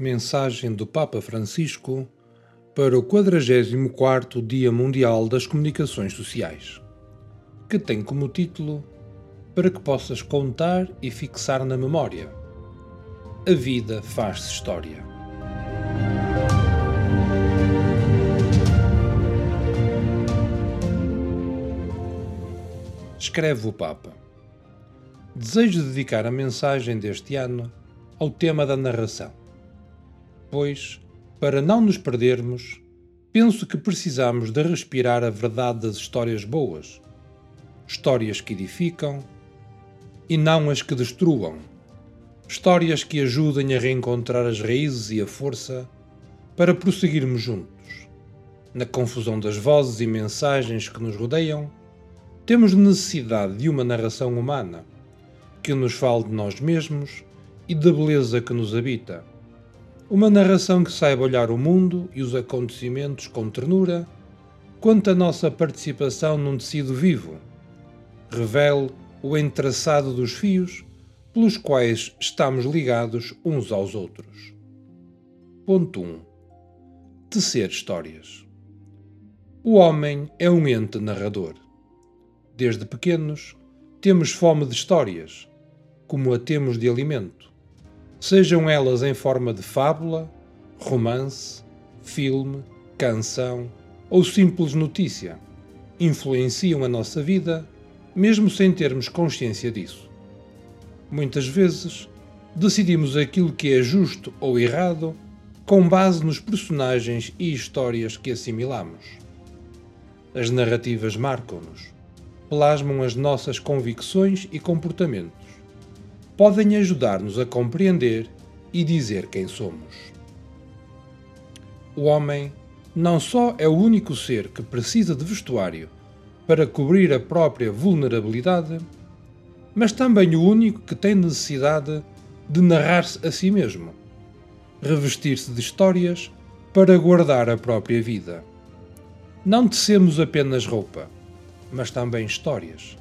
Mensagem do Papa Francisco para o 44º Dia Mundial das Comunicações Sociais, que tem como título Para que possas contar e fixar na memória. A vida faz-se história. Escreve o Papa. Desejo dedicar a mensagem deste ano ao tema da narração pois, para não nos perdermos, penso que precisamos de respirar a verdade das histórias boas, histórias que edificam e não as que destruam, histórias que ajudem a reencontrar as raízes e a força para prosseguirmos juntos. Na confusão das vozes e mensagens que nos rodeiam, temos necessidade de uma narração humana que nos fale de nós mesmos e da beleza que nos habita uma narração que saiba olhar o mundo e os acontecimentos com ternura, quanto a nossa participação num tecido vivo. Revele o entraçado dos fios pelos quais estamos ligados uns aos outros. Ponto 1. Tecer histórias. O homem é um ente narrador. Desde pequenos, temos fome de histórias, como a temos de alimento sejam elas em forma de fábula, romance, filme, canção ou simples notícia, influenciam a nossa vida, mesmo sem termos consciência disso. Muitas vezes, decidimos aquilo que é justo ou errado com base nos personagens e histórias que assimilamos. As narrativas marcam-nos, plasmam as nossas convicções e comportamentos podem ajudar-nos a compreender e dizer quem somos. O homem não só é o único ser que precisa de vestuário para cobrir a própria vulnerabilidade, mas também o único que tem necessidade de narrar-se a si mesmo, revestir-se de histórias para guardar a própria vida. Não tecemos apenas roupa, mas também histórias.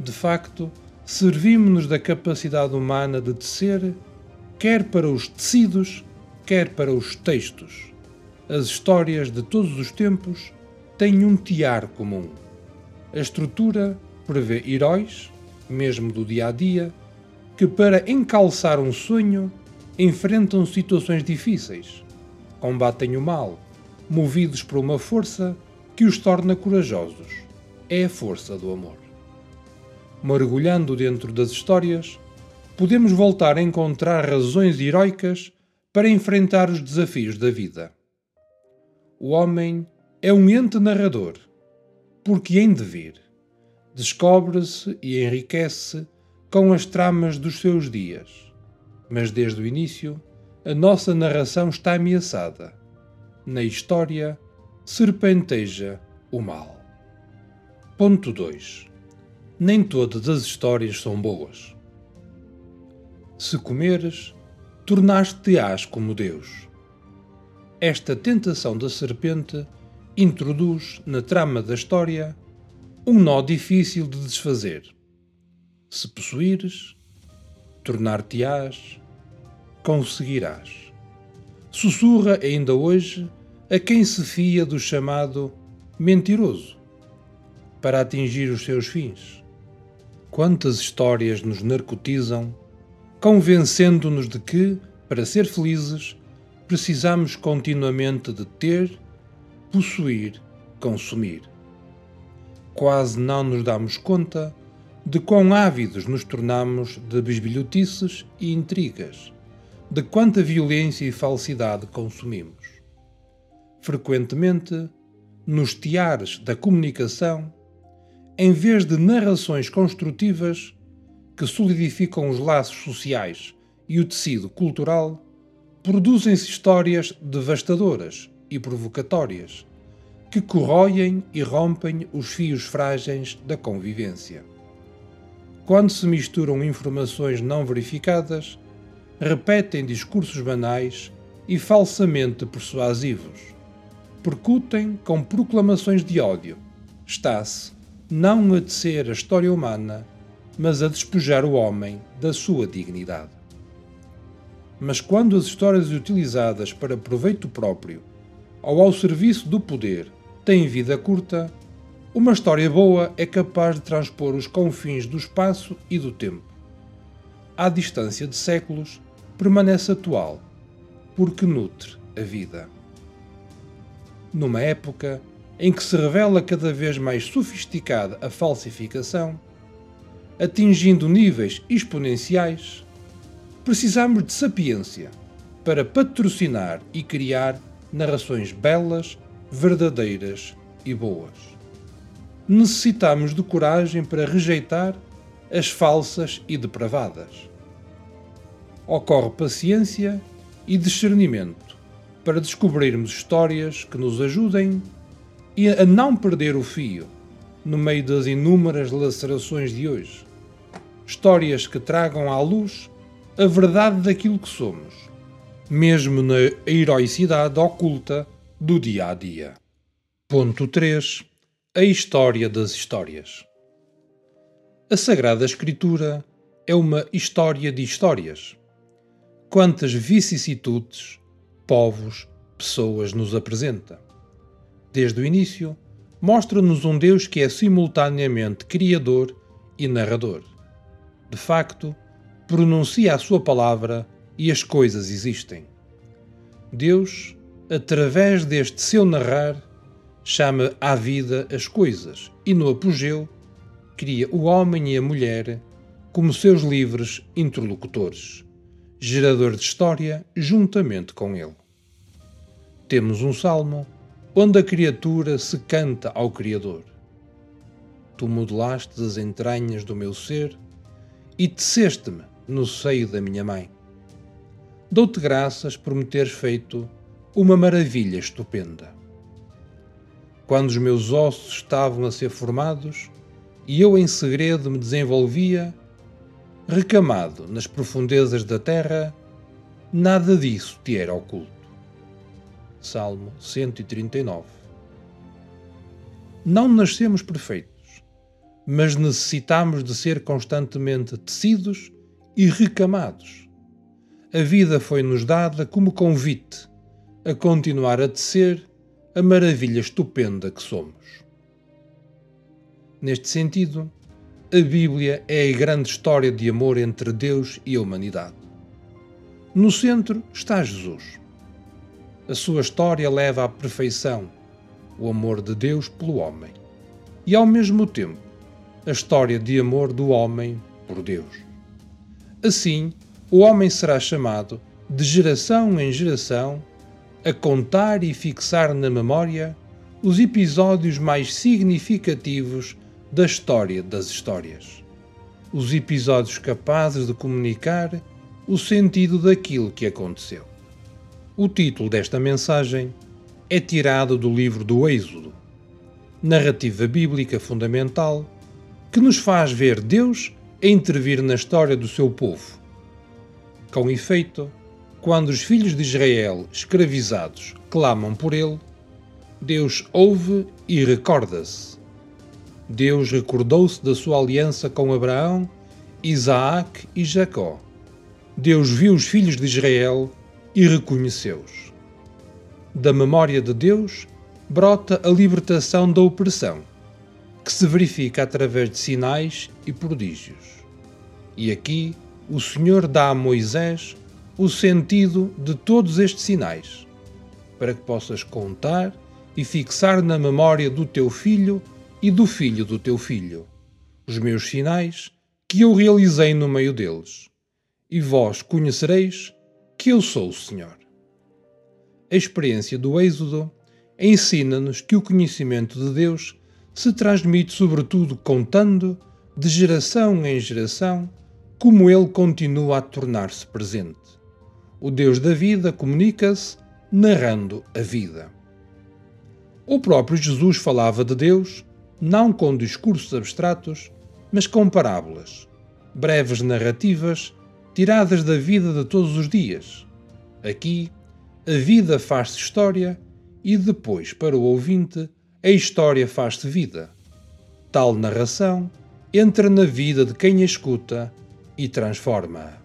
De facto, servimos-nos da capacidade humana de tecer, quer para os tecidos, quer para os textos. As histórias de todos os tempos têm um tiar comum. A estrutura prevê heróis, mesmo do dia a dia, que para encalçar um sonho enfrentam situações difíceis, combatem o mal, movidos por uma força que os torna corajosos. É a força do amor mergulhando dentro das histórias, podemos voltar a encontrar razões heroicas para enfrentar os desafios da vida. O homem é um ente narrador, porque em devir descobre-se e enriquece com as tramas dos seus dias. Mas desde o início, a nossa narração está ameaçada. Na história, serpenteja o mal. Ponto 2 nem todas as histórias são boas. Se comeres, tornaste-te-ás como Deus. Esta tentação da serpente introduz na trama da história um nó difícil de desfazer. Se possuires, tornar-te-ás, conseguirás. Sussurra ainda hoje a quem se fia do chamado mentiroso para atingir os seus fins. Quantas histórias nos narcotizam, convencendo-nos de que, para ser felizes, precisamos continuamente de ter, possuir, consumir. Quase não nos damos conta de quão ávidos nos tornamos de bisbilhotices e intrigas, de quanta violência e falsidade consumimos. Frequentemente, nos tiares da comunicação, em vez de narrações construtivas que solidificam os laços sociais e o tecido cultural, produzem-se histórias devastadoras e provocatórias que corroem e rompem os fios frágeis da convivência. Quando se misturam informações não verificadas, repetem discursos banais e falsamente persuasivos, percutem com proclamações de ódio. Está-se não a tecer a história humana, mas a despojar o homem da sua dignidade. Mas quando as histórias utilizadas para proveito próprio ou ao serviço do poder têm vida curta, uma história boa é capaz de transpor os confins do espaço e do tempo. À distância de séculos, permanece atual, porque nutre a vida. Numa época em que se revela cada vez mais sofisticada a falsificação, atingindo níveis exponenciais, precisamos de sapiência para patrocinar e criar narrações belas, verdadeiras e boas. Necessitamos de coragem para rejeitar as falsas e depravadas. Ocorre paciência e discernimento para descobrirmos histórias que nos ajudem a não perder o fio no meio das inúmeras lacerações de hoje. Histórias que tragam à luz a verdade daquilo que somos, mesmo na heroicidade oculta do dia a dia. Ponto 3. A história das histórias. A Sagrada Escritura é uma história de histórias. Quantas vicissitudes, povos, pessoas nos apresenta. Desde o início, mostra-nos um Deus que é simultaneamente Criador e Narrador. De facto, pronuncia a sua palavra e as coisas existem. Deus, através deste seu narrar, chama à vida as coisas e, no apogeu, cria o homem e a mulher como seus livres interlocutores, gerador de história juntamente com ele. Temos um salmo onde a criatura se canta ao Criador. Tu modelaste as entranhas do meu ser e teceste-me no seio da minha mãe. Dou-te graças por me teres feito uma maravilha estupenda. Quando os meus ossos estavam a ser formados e eu em segredo me desenvolvia, recamado nas profundezas da terra, nada disso te era oculto. Salmo 139 Não nascemos perfeitos, mas necessitamos de ser constantemente tecidos e recamados. A vida foi-nos dada como convite a continuar a tecer a maravilha estupenda que somos. Neste sentido, a Bíblia é a grande história de amor entre Deus e a humanidade. No centro está Jesus. A sua história leva à perfeição o amor de Deus pelo homem e, ao mesmo tempo, a história de amor do homem por Deus. Assim, o homem será chamado, de geração em geração, a contar e fixar na memória os episódios mais significativos da história das histórias. Os episódios capazes de comunicar o sentido daquilo que aconteceu. O título desta mensagem é tirado do livro do Êxodo, narrativa bíblica fundamental que nos faz ver Deus a intervir na história do seu povo. Com efeito, quando os filhos de Israel, escravizados, clamam por ele, Deus ouve e recorda-se. Deus recordou-se da sua aliança com Abraão, Isaac e Jacó. Deus viu os filhos de Israel e reconheceu-os. Da memória de Deus brota a libertação da opressão que se verifica através de sinais e prodígios. E aqui o Senhor dá a Moisés o sentido de todos estes sinais, para que possas contar e fixar na memória do teu filho e do filho do teu filho os meus sinais que eu realizei no meio deles, e vós conhecereis que eu sou o Senhor. A experiência do Êxodo ensina-nos que o conhecimento de Deus se transmite sobretudo contando, de geração em geração, como ele continua a tornar-se presente. O Deus da vida comunica-se narrando a vida. O próprio Jesus falava de Deus não com discursos abstratos, mas com parábolas, breves narrativas tiradas da vida de todos os dias. Aqui, a vida faz-se história e depois, para o ouvinte, a história faz-se vida. Tal narração entra na vida de quem a escuta e transforma-a.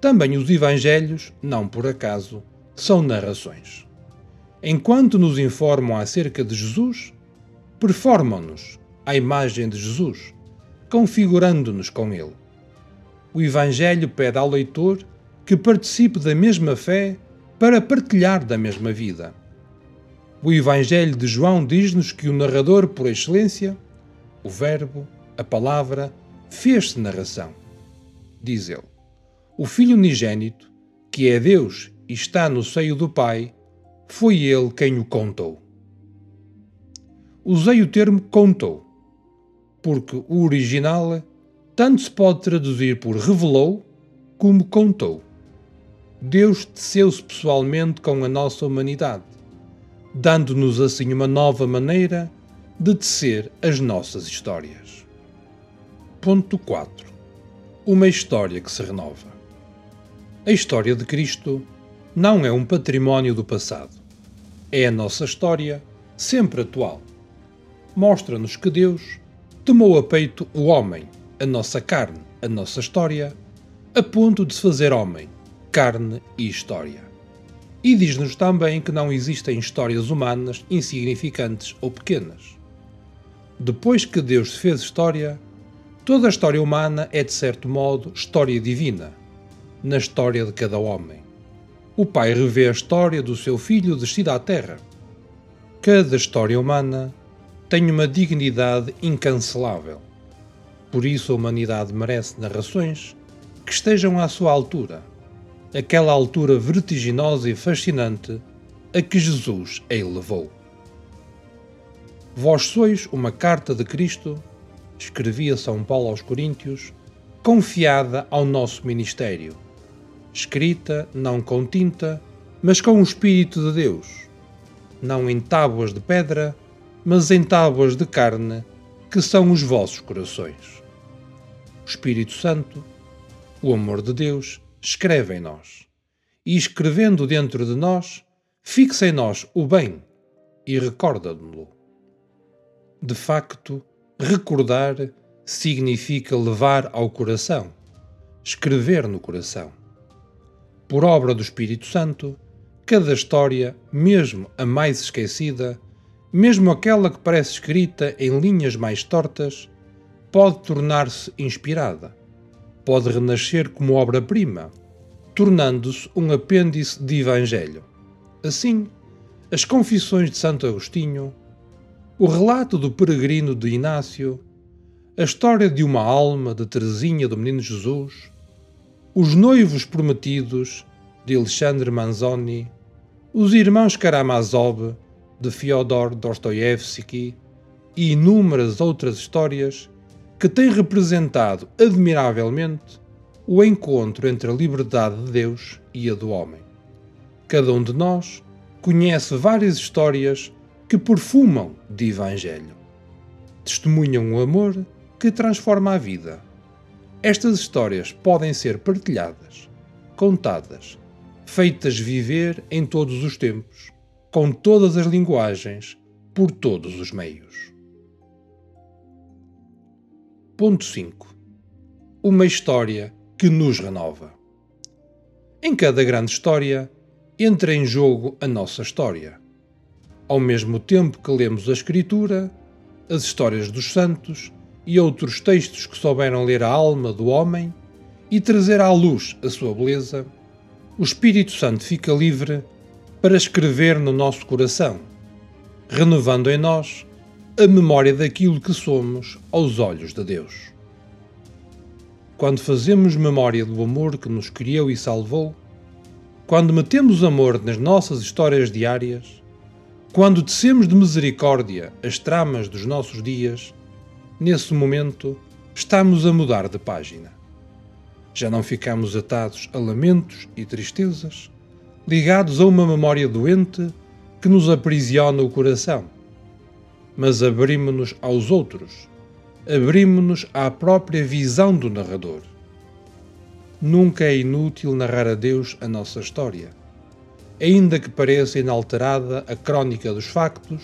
Também os Evangelhos, não por acaso, são narrações. Enquanto nos informam acerca de Jesus, performam-nos à imagem de Jesus, configurando-nos com Ele. O Evangelho pede ao leitor que participe da mesma fé para partilhar da mesma vida. O Evangelho de João diz-nos que o narrador por excelência, o Verbo, a Palavra, fez-se narração. Diz ele: O Filho unigênito, que é Deus e está no seio do Pai, foi ele quem o contou. Usei o termo contou, porque o original tanto se pode traduzir por revelou como contou. Deus teceu-se pessoalmente com a nossa humanidade, dando-nos assim uma nova maneira de tecer as nossas histórias. Ponto 4. Uma história que se renova. A história de Cristo não é um património do passado. É a nossa história, sempre atual. Mostra-nos que Deus tomou a peito o homem, a nossa carne, a nossa história, a ponto de se fazer homem, carne e história. E diz-nos também que não existem histórias humanas insignificantes ou pequenas. Depois que Deus fez história, toda a história humana é, de certo modo, história divina, na história de cada homem. O Pai revê a história do seu filho descido à terra. Cada história humana tem uma dignidade incancelável. Por isso a humanidade merece narrações que estejam à sua altura, aquela altura vertiginosa e fascinante a que Jesus a elevou. Vós sois uma carta de Cristo, escrevia São Paulo aos Coríntios, confiada ao nosso ministério, escrita não com tinta, mas com o Espírito de Deus, não em tábuas de pedra, mas em tábuas de carne, que são os vossos corações. O Espírito Santo, o amor de Deus, escreve em nós, e escrevendo dentro de nós, fixa em nós o bem e recorda-no-lo. De facto, recordar significa levar ao coração, escrever no coração. Por obra do Espírito Santo, cada história, mesmo a mais esquecida, mesmo aquela que parece escrita em linhas mais tortas, pode tornar-se inspirada, pode renascer como obra-prima, tornando-se um apêndice de Evangelho. Assim, as Confissões de Santo Agostinho o relato do peregrino de Inácio, a história de uma alma de Teresinha do Menino Jesus, os noivos prometidos de Alexandre Manzoni, os irmãos Karamazov de Fyodor Dostoevsky e inúmeras outras histórias que têm representado admiravelmente o encontro entre a liberdade de Deus e a do homem. Cada um de nós conhece várias histórias que perfumam de Evangelho. Testemunham o amor que transforma a vida. Estas histórias podem ser partilhadas, contadas, feitas viver em todos os tempos, com todas as linguagens, por todos os meios. Ponto 5. Uma história que nos renova. Em cada grande história entra em jogo a nossa história ao mesmo tempo que lemos a Escritura, as histórias dos santos e outros textos que souberam ler a alma do homem e trazer à luz a sua beleza, o Espírito Santo fica livre para escrever no nosso coração, renovando em nós a memória daquilo que somos aos olhos de Deus. Quando fazemos memória do amor que nos criou e salvou, quando metemos amor nas nossas histórias diárias, quando tecemos de misericórdia as tramas dos nossos dias, nesse momento estamos a mudar de página. Já não ficamos atados a lamentos e tristezas, ligados a uma memória doente que nos aprisiona o coração. Mas abrimos-nos aos outros, abrimos-nos à própria visão do narrador. Nunca é inútil narrar a Deus a nossa história ainda que pareça inalterada a crónica dos factos,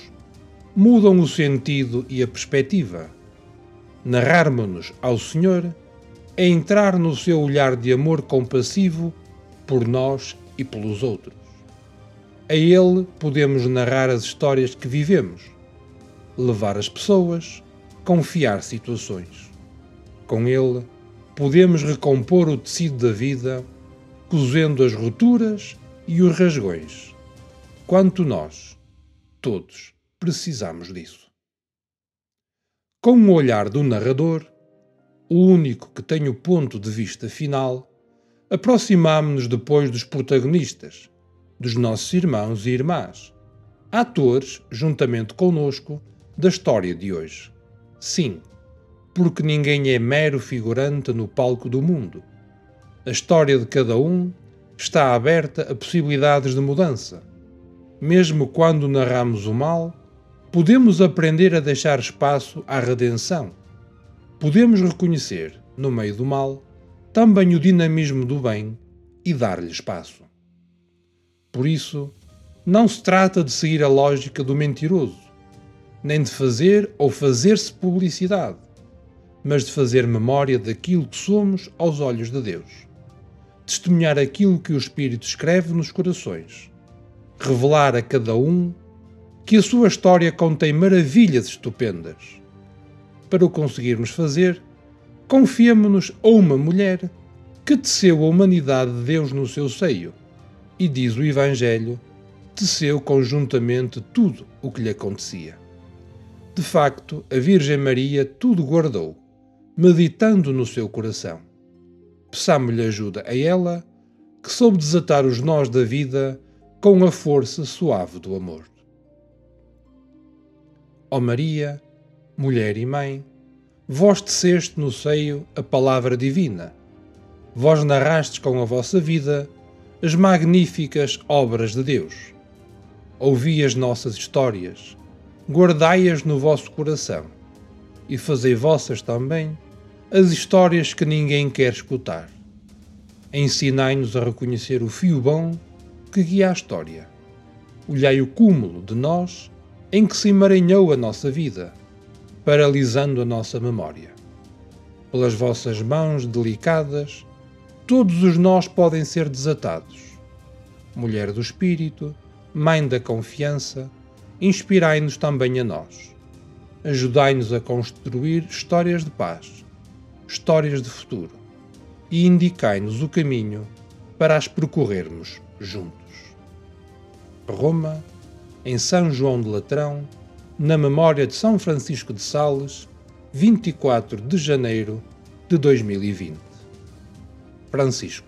mudam o sentido e a perspectiva. Narrarmos-nos ao Senhor é entrar no seu olhar de amor compassivo por nós e pelos outros. A ele podemos narrar as histórias que vivemos, levar as pessoas, confiar situações. Com ele, podemos recompor o tecido da vida, cozendo as rupturas e os rasgões. Quanto nós, todos, precisamos disso. Com o olhar do narrador, o único que tem o ponto de vista final, aproximamo-nos depois dos protagonistas, dos nossos irmãos e irmãs, atores, juntamente conosco, da história de hoje. Sim, porque ninguém é mero figurante no palco do mundo. A história de cada um está aberta a possibilidades de mudança. Mesmo quando narramos o mal, podemos aprender a deixar espaço à redenção. Podemos reconhecer, no meio do mal, também o dinamismo do bem e dar-lhe espaço. Por isso, não se trata de seguir a lógica do mentiroso, nem de fazer ou fazer-se publicidade, mas de fazer memória daquilo que somos aos olhos de Deus. Testemunhar aquilo que o Espírito escreve nos corações. Revelar a cada um que a sua história contém maravilhas estupendas. Para o conseguirmos fazer, confiemo-nos a uma mulher que teceu a humanidade de Deus no seu seio e, diz o Evangelho, teceu conjuntamente tudo o que lhe acontecia. De facto, a Virgem Maria tudo guardou, meditando no seu coração. Peçamos-lhe ajuda a ela, que soube desatar os nós da vida com a força suave do amor. Ó Maria, mulher e mãe, vós teceste no seio a palavra divina, vós narrastes com a vossa vida as magníficas obras de Deus. Ouvi as nossas histórias, guardai-as no vosso coração e fazei vossas também as histórias que ninguém quer escutar. Ensinai-nos a reconhecer o fio bom que guia a história. Olhai o cúmulo de nós em que se emaranhou a nossa vida, paralisando a nossa memória. Pelas vossas mãos delicadas, todos os nós podem ser desatados. Mulher do Espírito, Mãe da Confiança, inspirai-nos também a nós. Ajudai-nos a construir histórias de paz, histórias de futuro e indicai-nos o caminho para as percorrermos juntos. Roma, em São João de Latrão, na memória de São Francisco de Sales, 24 de janeiro de 2020. Francisco.